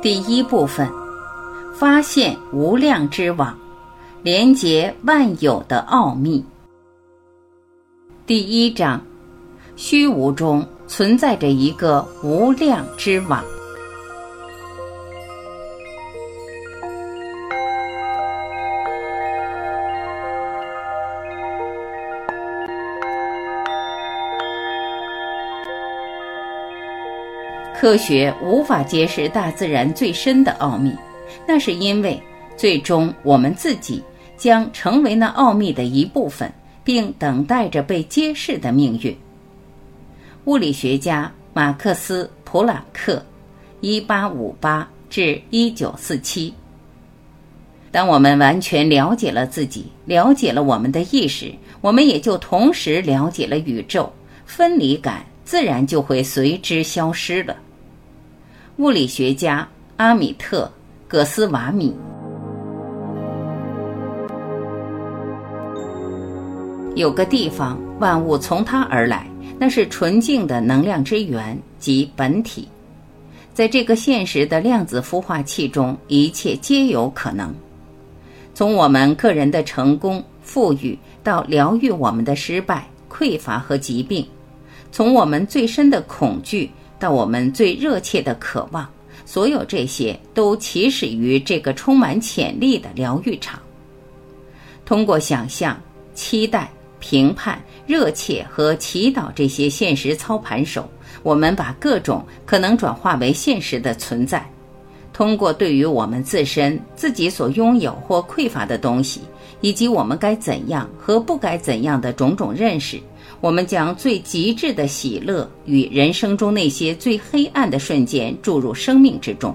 第一部分：发现无量之网，连接万有的奥秘。第一章：虚无中存在着一个无量之网。科学无法揭示大自然最深的奥秘，那是因为最终我们自己将成为那奥秘的一部分，并等待着被揭示的命运。物理学家马克思·普朗克（一八五八至一九四七）。当我们完全了解了自己，了解了我们的意识，我们也就同时了解了宇宙，分离感自然就会随之消失了。物理学家阿米特·葛斯瓦米有个地方，万物从它而来，那是纯净的能量之源及本体。在这个现实的量子孵化器中，一切皆有可能。从我们个人的成功、富裕，到疗愈我们的失败、匮乏和疾病；从我们最深的恐惧。到我们最热切的渴望，所有这些都起始于这个充满潜力的疗愈场。通过想象、期待、评判、热切和祈祷这些现实操盘手，我们把各种可能转化为现实的存在。通过对于我们自身、自己所拥有或匮乏的东西，以及我们该怎样和不该怎样的种种认识。我们将最极致的喜乐与人生中那些最黑暗的瞬间注入生命之中。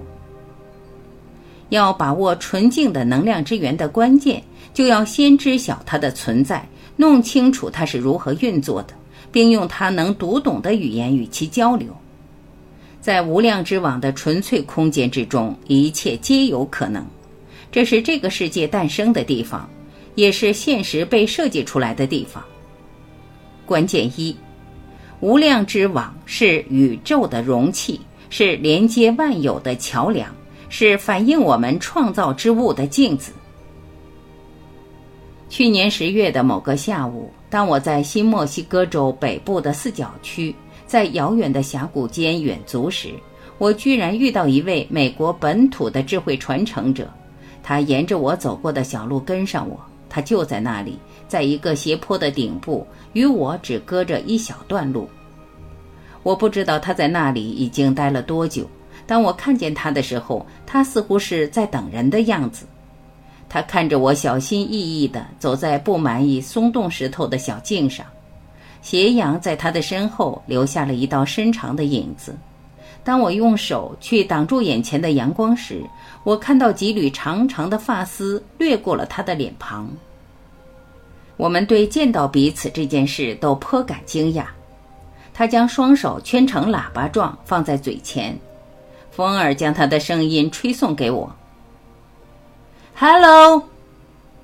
要把握纯净的能量之源的关键，就要先知晓它的存在，弄清楚它是如何运作的，并用它能读懂的语言与其交流。在无量之网的纯粹空间之中，一切皆有可能。这是这个世界诞生的地方，也是现实被设计出来的地方。关键一，无量之网是宇宙的容器，是连接万有的桥梁，是反映我们创造之物的镜子。去年十月的某个下午，当我在新墨西哥州北部的四角区，在遥远的峡谷间远足时，我居然遇到一位美国本土的智慧传承者。他沿着我走过的小路跟上我，他就在那里。在一个斜坡的顶部，与我只隔着一小段路。我不知道他在那里已经待了多久。当我看见他的时候，他似乎是在等人的样子。他看着我，小心翼翼地走在布满以松动石头的小径上，斜阳在他的身后留下了一道深长的影子。当我用手去挡住眼前的阳光时，我看到几缕长长的发丝掠过了他的脸庞。我们对见到彼此这件事都颇感惊讶。他将双手圈成喇叭状放在嘴前，风儿将他的声音吹送给我。“Hello！”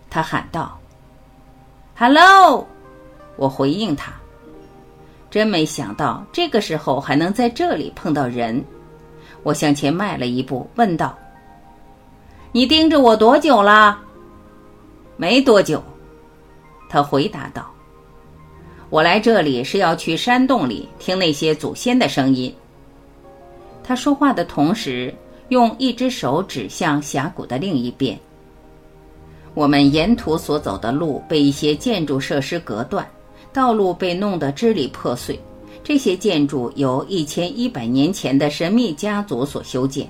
他喊道。“Hello！” 我回应他。真没想到这个时候还能在这里碰到人。我向前迈了一步，问道：“你盯着我多久了？”“没多久。”他回答道：“我来这里是要去山洞里听那些祖先的声音。”他说话的同时，用一只手指向峡谷的另一边。我们沿途所走的路被一些建筑设施隔断，道路被弄得支离破碎。这些建筑由一千一百年前的神秘家族所修建，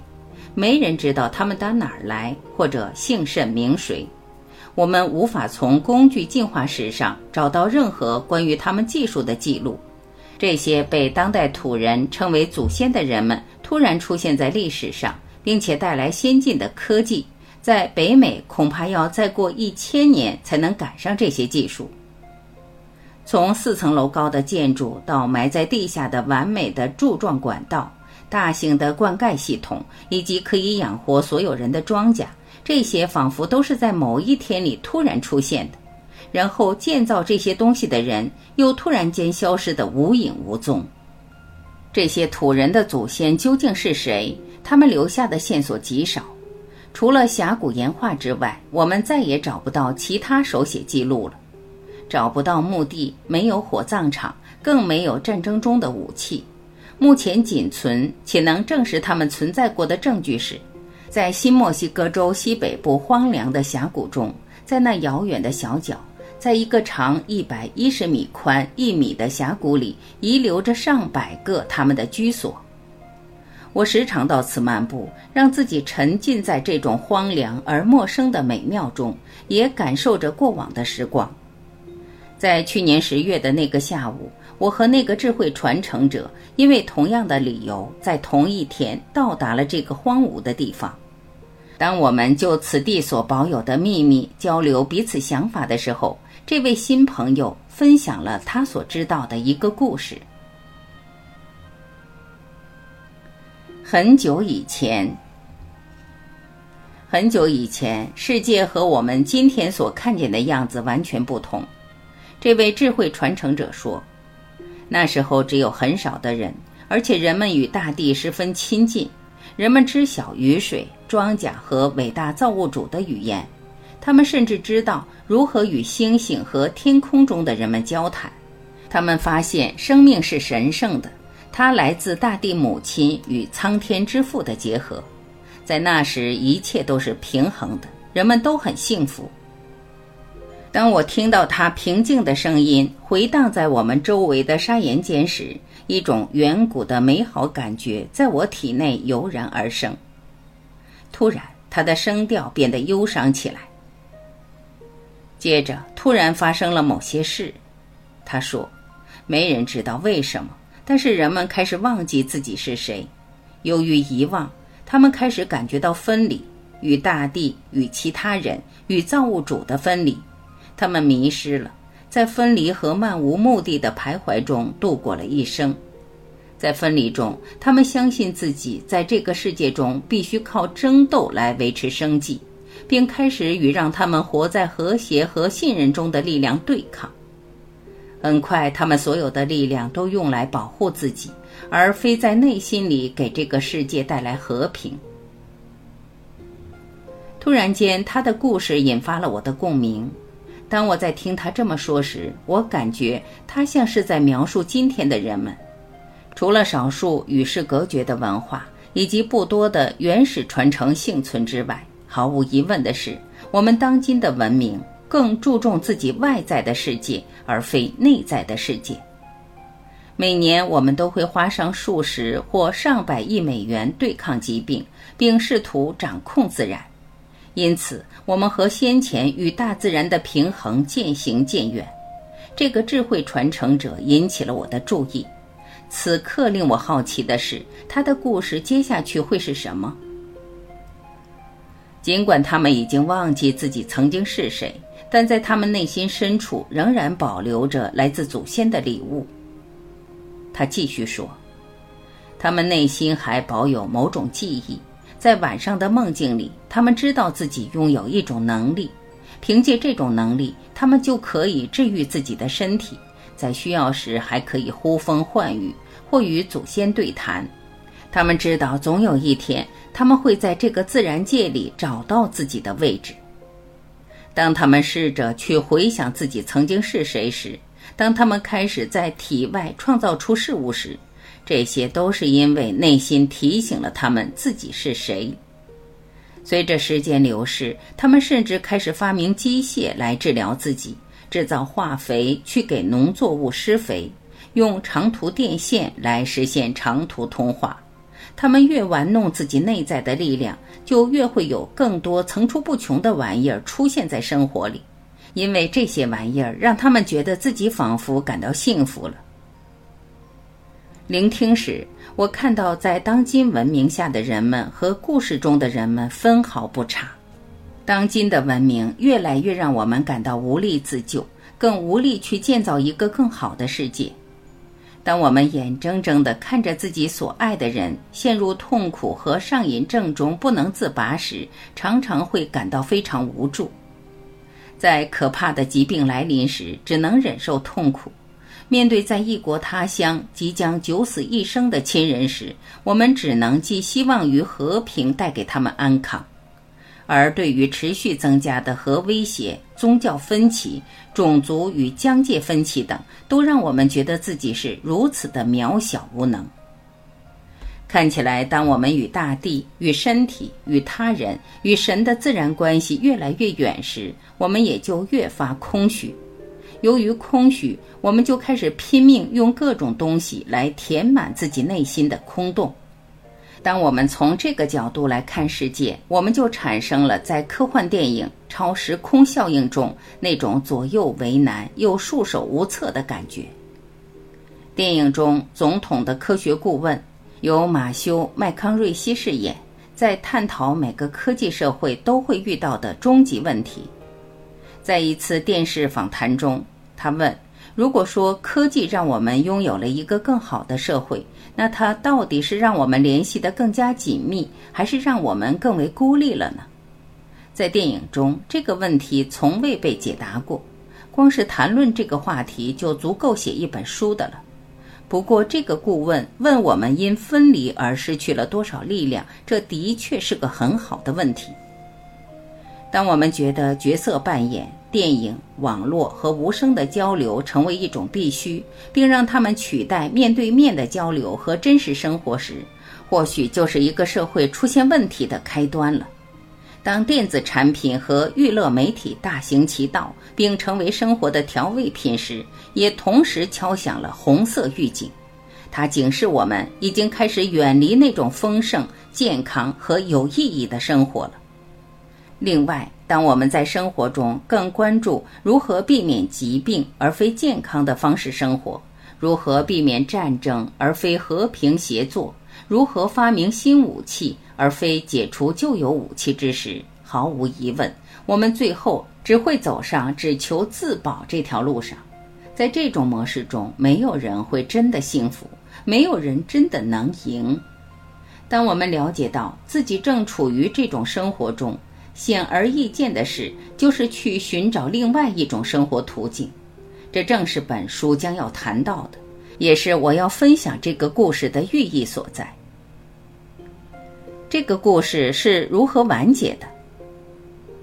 没人知道他们打哪儿来，或者姓甚名谁。我们无法从工具进化史上找到任何关于他们技术的记录。这些被当代土人称为祖先的人们突然出现在历史上，并且带来先进的科技，在北美恐怕要再过一千年才能赶上这些技术。从四层楼高的建筑到埋在地下的完美的柱状管道、大型的灌溉系统，以及可以养活所有人的庄稼。这些仿佛都是在某一天里突然出现的，然后建造这些东西的人又突然间消失得无影无踪。这些土人的祖先究竟是谁？他们留下的线索极少。除了峡谷岩画之外，我们再也找不到其他手写记录了。找不到墓地，没有火葬场，更没有战争中的武器。目前仅存且能证实他们存在过的证据是，在新墨西哥州西北部荒凉的峡谷中，在那遥远的小角，在一个长一百一十米、宽一米的峡谷里，遗留着上百个他们的居所。我时常到此漫步，让自己沉浸在这种荒凉而陌生的美妙中，也感受着过往的时光。在去年十月的那个下午，我和那个智慧传承者因为同样的理由，在同一天到达了这个荒芜的地方。当我们就此地所保有的秘密交流彼此想法的时候，这位新朋友分享了他所知道的一个故事。很久以前，很久以前，世界和我们今天所看见的样子完全不同。这位智慧传承者说：“那时候只有很少的人，而且人们与大地十分亲近。人们知晓雨水、庄稼和伟大造物主的语言，他们甚至知道如何与星星和天空中的人们交谈。他们发现生命是神圣的。”它来自大地母亲与苍天之父的结合，在那时一切都是平衡的，人们都很幸福。当我听到他平静的声音回荡在我们周围的沙岩间时，一种远古的美好感觉在我体内油然而生。突然，他的声调变得忧伤起来。接着，突然发生了某些事。他说：“没人知道为什么。”但是人们开始忘记自己是谁，由于遗忘，他们开始感觉到分离，与大地、与其他人、与造物主的分离。他们迷失了，在分离和漫无目的的徘徊中度过了一生。在分离中，他们相信自己在这个世界中必须靠争斗来维持生计，并开始与让他们活在和谐和信任中的力量对抗。很快，他们所有的力量都用来保护自己，而非在内心里给这个世界带来和平。突然间，他的故事引发了我的共鸣。当我在听他这么说时，我感觉他像是在描述今天的人们。除了少数与世隔绝的文化以及不多的原始传承幸存之外，毫无疑问的是，我们当今的文明。更注重自己外在的世界，而非内在的世界。每年，我们都会花上数十或上百亿美元对抗疾病，并试图掌控自然。因此，我们和先前与大自然的平衡渐行渐远。这个智慧传承者引起了我的注意。此刻，令我好奇的是，他的故事接下去会是什么？尽管他们已经忘记自己曾经是谁。但在他们内心深处，仍然保留着来自祖先的礼物。他继续说：“他们内心还保有某种记忆，在晚上的梦境里，他们知道自己拥有一种能力，凭借这种能力，他们就可以治愈自己的身体，在需要时还可以呼风唤雨或与祖先对谈。他们知道，总有一天，他们会在这个自然界里找到自己的位置。”当他们试着去回想自己曾经是谁时，当他们开始在体外创造出事物时，这些都是因为内心提醒了他们自己是谁。随着时间流逝，他们甚至开始发明机械来治疗自己，制造化肥去给农作物施肥，用长途电线来实现长途通话。他们越玩弄自己内在的力量，就越会有更多层出不穷的玩意儿出现在生活里，因为这些玩意儿让他们觉得自己仿佛感到幸福了。聆听时，我看到在当今文明下的人们和故事中的人们分毫不差。当今的文明越来越让我们感到无力自救，更无力去建造一个更好的世界。当我们眼睁睁地看着自己所爱的人陷入痛苦和上瘾症中不能自拔时，常常会感到非常无助。在可怕的疾病来临时，只能忍受痛苦；面对在异国他乡即将九死一生的亲人时，我们只能寄希望于和平带给他们安康；而对于持续增加的核威胁、宗教分歧、种族与疆界分歧等，都让我们觉得自己是如此的渺小无能。看起来，当我们与大地、与身体、与他人、与神的自然关系越来越远时，我们也就越发空虚。由于空虚，我们就开始拼命用各种东西来填满自己内心的空洞。当我们从这个角度来看世界，我们就产生了在科幻电影《超时空效应》中那种左右为难又束手无策的感觉。电影中，总统的科学顾问由马修·麦康瑞西饰演，在探讨每个科技社会都会遇到的终极问题。在一次电视访谈中，他问：“如果说科技让我们拥有了一个更好的社会，那它到底是让我们联系得更加紧密，还是让我们更为孤立了呢？”在电影中，这个问题从未被解答过。光是谈论这个话题就足够写一本书的了。不过，这个顾问问我们因分离而失去了多少力量，这的确是个很好的问题。当我们觉得角色扮演。电影、网络和无声的交流成为一种必须，并让他们取代面对面的交流和真实生活时，或许就是一个社会出现问题的开端了。当电子产品和娱乐媒体大行其道，并成为生活的调味品时，也同时敲响了红色预警。它警示我们已经开始远离那种丰盛、健康和有意义的生活了。另外，当我们在生活中更关注如何避免疾病而非健康的方式生活，如何避免战争而非和平协作，如何发明新武器而非解除旧有武器之时，毫无疑问，我们最后只会走上只求自保这条路上。在这种模式中，没有人会真的幸福，没有人真的能赢。当我们了解到自己正处于这种生活中，显而易见的是，就是去寻找另外一种生活途径。这正是本书将要谈到的，也是我要分享这个故事的寓意所在。这个故事是如何完结的？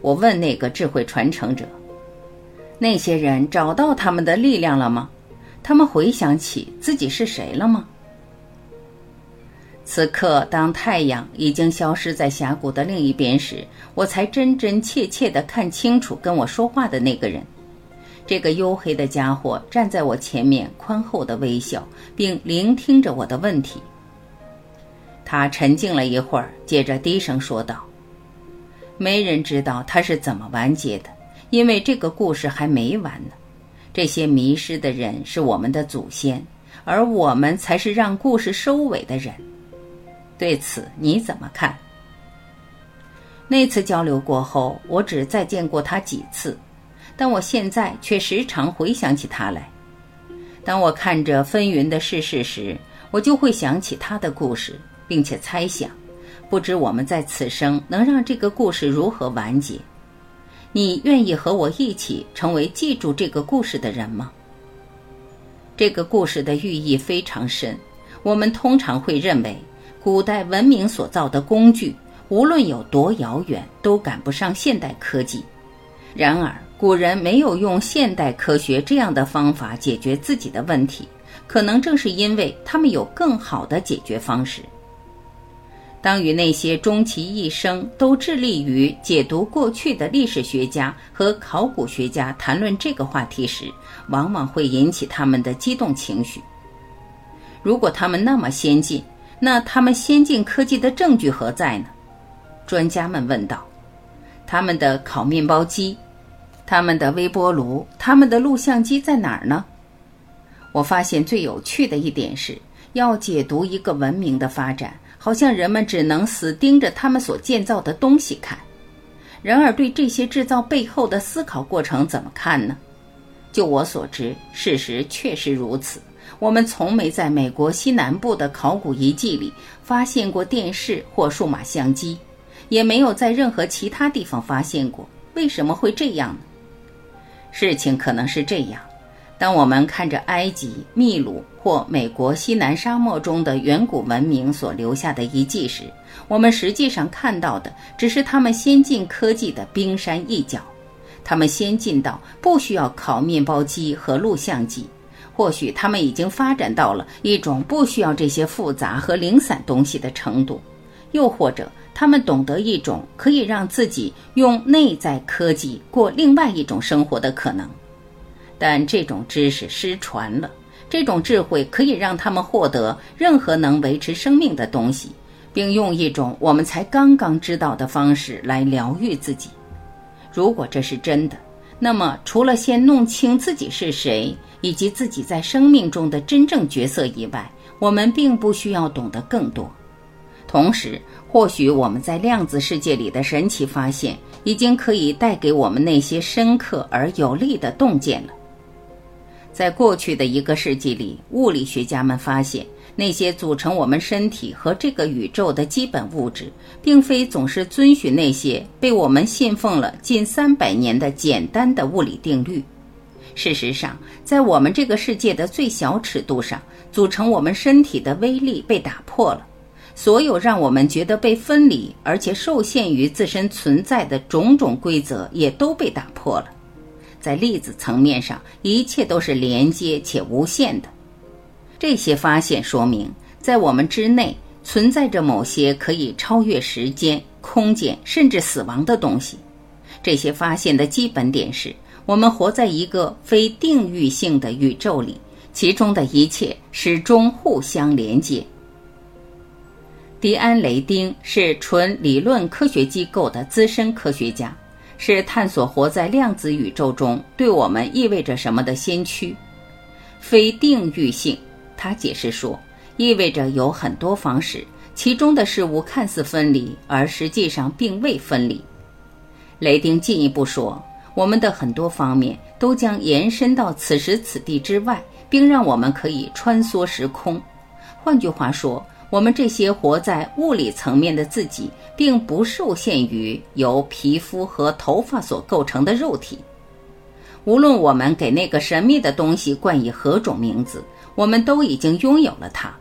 我问那个智慧传承者：“那些人找到他们的力量了吗？他们回想起自己是谁了吗？”此刻，当太阳已经消失在峡谷的另一边时，我才真真切切地看清楚跟我说话的那个人。这个黝黑的家伙站在我前面，宽厚的微笑，并聆听着我的问题。他沉静了一会儿，接着低声说道：“没人知道他是怎么完结的，因为这个故事还没完呢。这些迷失的人是我们的祖先，而我们才是让故事收尾的人。”对此你怎么看？那次交流过后，我只再见过他几次，但我现在却时常回想起他来。当我看着纷纭的世事时，我就会想起他的故事，并且猜想，不知我们在此生能让这个故事如何完结。你愿意和我一起成为记住这个故事的人吗？这个故事的寓意非常深，我们通常会认为。古代文明所造的工具，无论有多遥远，都赶不上现代科技。然而，古人没有用现代科学这样的方法解决自己的问题，可能正是因为他们有更好的解决方式。当与那些终其一生都致力于解读过去的历史学家和考古学家谈论这个话题时，往往会引起他们的激动情绪。如果他们那么先进，那他们先进科技的证据何在呢？专家们问道。他们的烤面包机，他们的微波炉，他们的录像机在哪儿呢？我发现最有趣的一点是，要解读一个文明的发展，好像人们只能死盯着他们所建造的东西看。然而，对这些制造背后的思考过程怎么看呢？就我所知，事实确实如此。我们从没在美国西南部的考古遗迹里发现过电视或数码相机，也没有在任何其他地方发现过。为什么会这样呢？事情可能是这样：当我们看着埃及、秘鲁或美国西南沙漠中的远古文明所留下的遗迹时，我们实际上看到的只是他们先进科技的冰山一角。他们先进到不需要烤面包机和录像机，或许他们已经发展到了一种不需要这些复杂和零散东西的程度，又或者他们懂得一种可以让自己用内在科技过另外一种生活的可能。但这种知识失传了，这种智慧可以让他们获得任何能维持生命的东西，并用一种我们才刚刚知道的方式来疗愈自己。如果这是真的，那么除了先弄清自己是谁以及自己在生命中的真正角色以外，我们并不需要懂得更多。同时，或许我们在量子世界里的神奇发现，已经可以带给我们那些深刻而有力的洞见了。在过去的一个世纪里，物理学家们发现。那些组成我们身体和这个宇宙的基本物质，并非总是遵循那些被我们信奉了近三百年的简单的物理定律。事实上，在我们这个世界的最小尺度上，组成我们身体的威力被打破了。所有让我们觉得被分离而且受限于自身存在的种种规则，也都被打破了。在粒子层面上，一切都是连接且无限的。这些发现说明，在我们之内存在着某些可以超越时间、空间，甚至死亡的东西。这些发现的基本点是，我们活在一个非定域性的宇宙里，其中的一切始终互相连接。迪安·雷丁是纯理论科学机构的资深科学家，是探索活在量子宇宙中对我们意味着什么的先驱。非定域性。他解释说，意味着有很多方式，其中的事物看似分离，而实际上并未分离。雷丁进一步说，我们的很多方面都将延伸到此时此地之外，并让我们可以穿梭时空。换句话说，我们这些活在物理层面的自己，并不受限于由皮肤和头发所构成的肉体。无论我们给那个神秘的东西冠以何种名字。我们都已经拥有了它，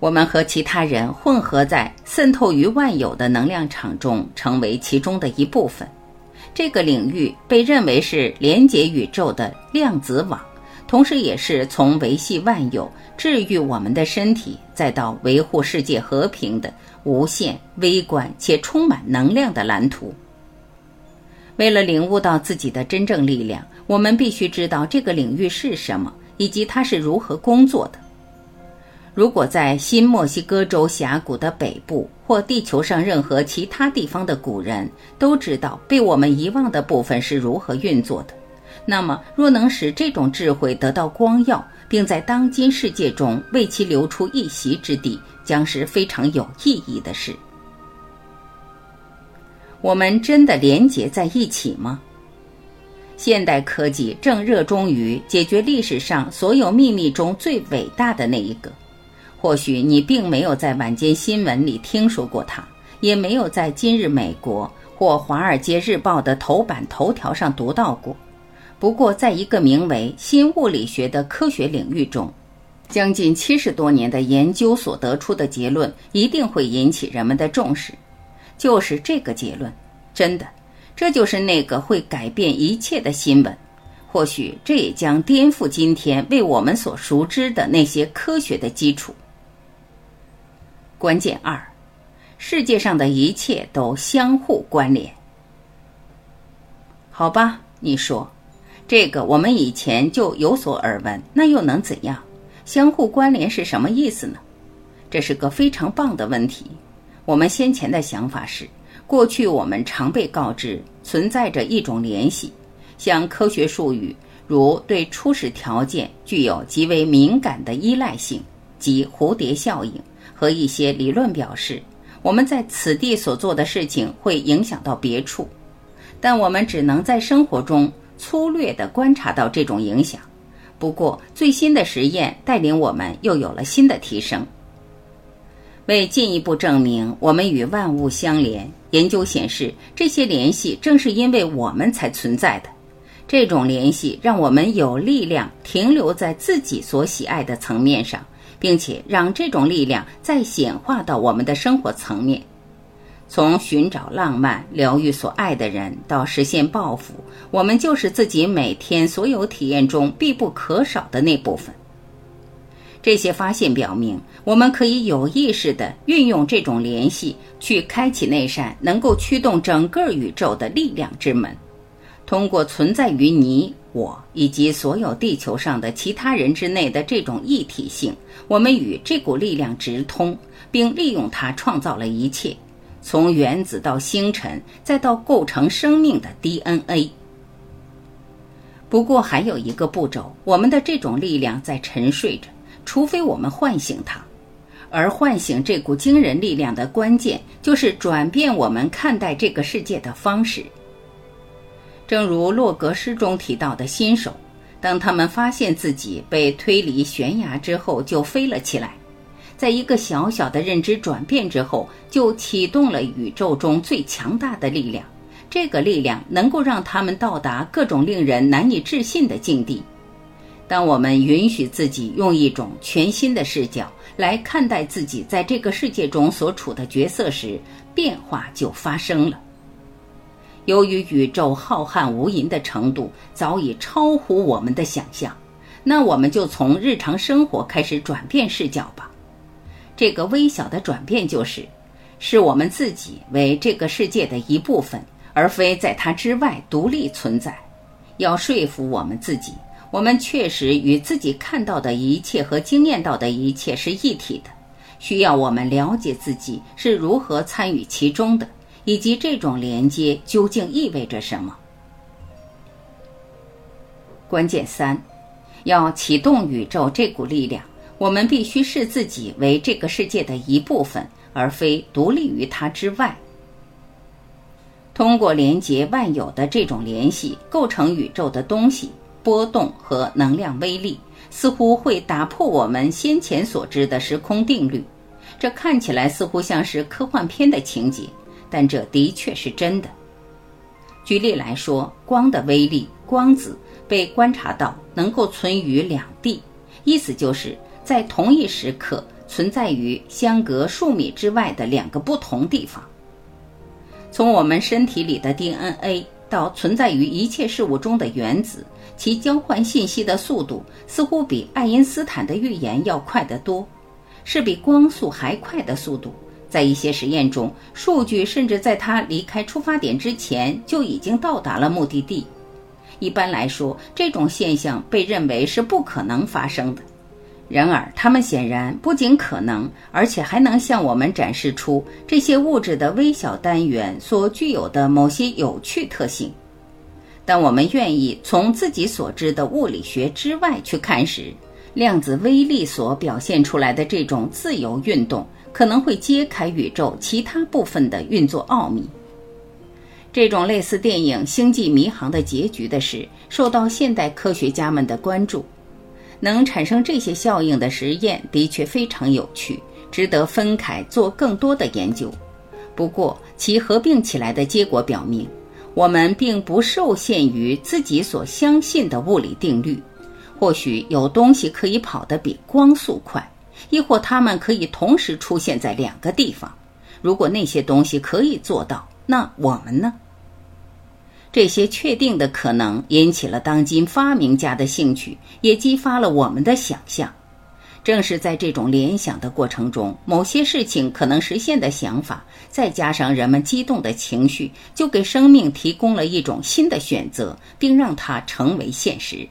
我们和其他人混合在渗透于万有的能量场中，成为其中的一部分。这个领域被认为是连接宇宙的量子网，同时也是从维系万有、治愈我们的身体，再到维护世界和平的无限、微观且充满能量的蓝图。为了领悟到自己的真正力量，我们必须知道这个领域是什么。以及它是如何工作的。如果在新墨西哥州峡谷的北部，或地球上任何其他地方的古人都知道被我们遗忘的部分是如何运作的，那么若能使这种智慧得到光耀，并在当今世界中为其留出一席之地，将是非常有意义的事。我们真的连结在一起吗？现代科技正热衷于解决历史上所有秘密中最伟大的那一个。或许你并没有在晚间新闻里听说过它，也没有在今日美国或《华尔街日报》的头版头条上读到过。不过，在一个名为“新物理学”的科学领域中，将近七十多年的研究所得出的结论一定会引起人们的重视。就是这个结论，真的。这就是那个会改变一切的新闻，或许这也将颠覆今天为我们所熟知的那些科学的基础。关键二，世界上的一切都相互关联。好吧，你说，这个我们以前就有所耳闻，那又能怎样？相互关联是什么意思呢？这是个非常棒的问题。我们先前的想法是。过去我们常被告知存在着一种联系，像科学术语如对初始条件具有极为敏感的依赖性及蝴蝶效应，和一些理论表示我们在此地所做的事情会影响到别处，但我们只能在生活中粗略地观察到这种影响。不过最新的实验带领我们又有了新的提升。为进一步证明我们与万物相连，研究显示，这些联系正是因为我们才存在的。这种联系让我们有力量停留在自己所喜爱的层面上，并且让这种力量再显化到我们的生活层面。从寻找浪漫、疗愈所爱的人，到实现抱负，我们就是自己每天所有体验中必不可少的那部分。这些发现表明，我们可以有意识地运用这种联系，去开启那扇能够驱动整个宇宙的力量之门。通过存在于你、我以及所有地球上的其他人之内的这种一体性，我们与这股力量直通，并利用它创造了一切，从原子到星辰，再到构成生命的 DNA。不过，还有一个步骤，我们的这种力量在沉睡着。除非我们唤醒它，而唤醒这股惊人力量的关键，就是转变我们看待这个世界的方式。正如洛格诗中提到的新手，当他们发现自己被推离悬崖之后，就飞了起来，在一个小小的认知转变之后，就启动了宇宙中最强大的力量。这个力量能够让他们到达各种令人难以置信的境地。当我们允许自己用一种全新的视角来看待自己在这个世界中所处的角色时，变化就发生了。由于宇宙浩瀚无垠的程度早已超乎我们的想象，那我们就从日常生活开始转变视角吧。这个微小的转变就是，是我们自己为这个世界的一部分，而非在它之外独立存在。要说服我们自己。我们确实与自己看到的一切和经验到的一切是一体的，需要我们了解自己是如何参与其中的，以及这种连接究竟意味着什么。关键三，要启动宇宙这股力量，我们必须视自己为这个世界的一部分，而非独立于它之外。通过连接万有的这种联系，构成宇宙的东西。波动和能量威力似乎会打破我们先前所知的时空定律，这看起来似乎像是科幻片的情节，但这的确是真的。举例来说，光的威力，光子被观察到能够存于两地，意思就是在同一时刻存在于相隔数米之外的两个不同地方。从我们身体里的 DNA 到存在于一切事物中的原子。其交换信息的速度似乎比爱因斯坦的预言要快得多，是比光速还快的速度。在一些实验中，数据甚至在他离开出发点之前就已经到达了目的地。一般来说，这种现象被认为是不可能发生的。然而，它们显然不仅可能，而且还能向我们展示出这些物质的微小单元所具有的某些有趣特性。当我们愿意从自己所知的物理学之外去看时，量子微粒所表现出来的这种自由运动可能会揭开宇宙其他部分的运作奥秘。这种类似电影《星际迷航》的结局的事，受到现代科学家们的关注。能产生这些效应的实验的确非常有趣，值得分开做更多的研究。不过，其合并起来的结果表明。我们并不受限于自己所相信的物理定律，或许有东西可以跑得比光速快，亦或它们可以同时出现在两个地方。如果那些东西可以做到，那我们呢？这些确定的可能引起了当今发明家的兴趣，也激发了我们的想象。正是在这种联想的过程中，某些事情可能实现的想法，再加上人们激动的情绪，就给生命提供了一种新的选择，并让它成为现实。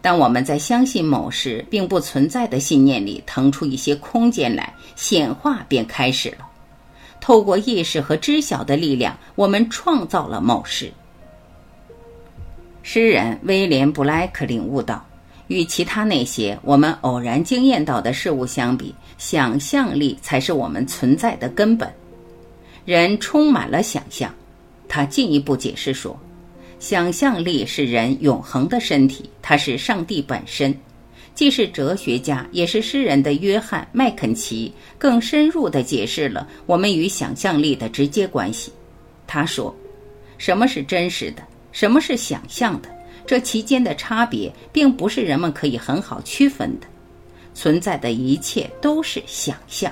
当我们在相信某事并不存在的信念里腾出一些空间来，显化便开始了。透过意识和知晓的力量，我们创造了某事。诗人威廉·布莱克领悟到。与其他那些我们偶然经验到的事物相比，想象力才是我们存在的根本。人充满了想象，他进一步解释说，想象力是人永恒的身体，它是上帝本身。既是哲学家也是诗人的约翰·麦肯齐更深入地解释了我们与想象力的直接关系。他说：“什么是真实的？什么是想象的？这其间的差别，并不是人们可以很好区分的。存在的一切都是想象。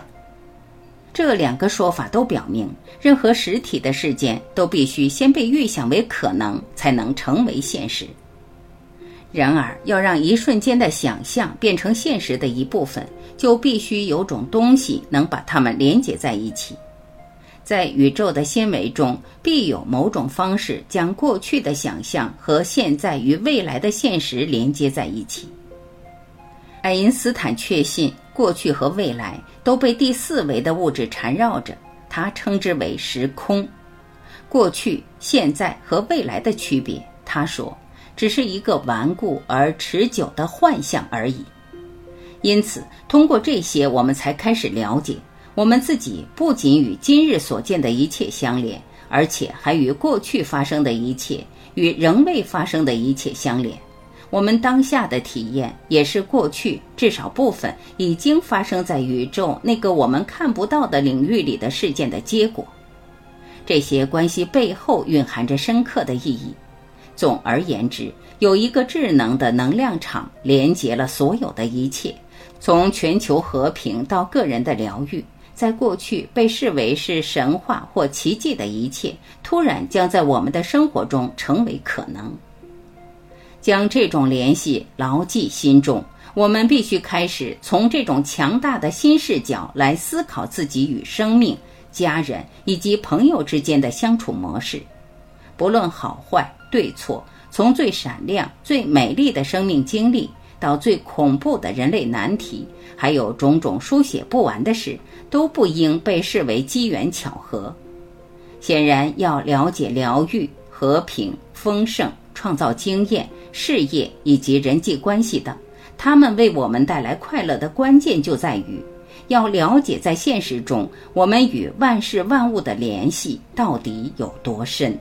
这两个说法都表明，任何实体的事件都必须先被预想为可能，才能成为现实。然而，要让一瞬间的想象变成现实的一部分，就必须有种东西能把它们连接在一起。在宇宙的纤维中，必有某种方式将过去的想象和现在与未来的现实连接在一起。爱因斯坦确信，过去和未来都被第四维的物质缠绕着，他称之为时空。过去、现在和未来的区别，他说，只是一个顽固而持久的幻象而已。因此，通过这些，我们才开始了解。我们自己不仅与今日所见的一切相连，而且还与过去发生的一切、与仍未发生的一切相连。我们当下的体验，也是过去至少部分已经发生在宇宙那个我们看不到的领域里的事件的结果。这些关系背后蕴含着深刻的意义。总而言之，有一个智能的能量场连接了所有的一切，从全球和平到个人的疗愈。在过去被视为是神话或奇迹的一切，突然将在我们的生活中成为可能。将这种联系牢记心中，我们必须开始从这种强大的新视角来思考自己与生命、家人以及朋友之间的相处模式。不论好坏、对错，从最闪亮、最美丽的生命经历。到最恐怖的人类难题，还有种种书写不完的事，都不应被视为机缘巧合。显然，要了解疗愈、和平、丰盛、创造经验、事业以及人际关系等，他们为我们带来快乐的关键就在于，要了解在现实中我们与万事万物的联系到底有多深。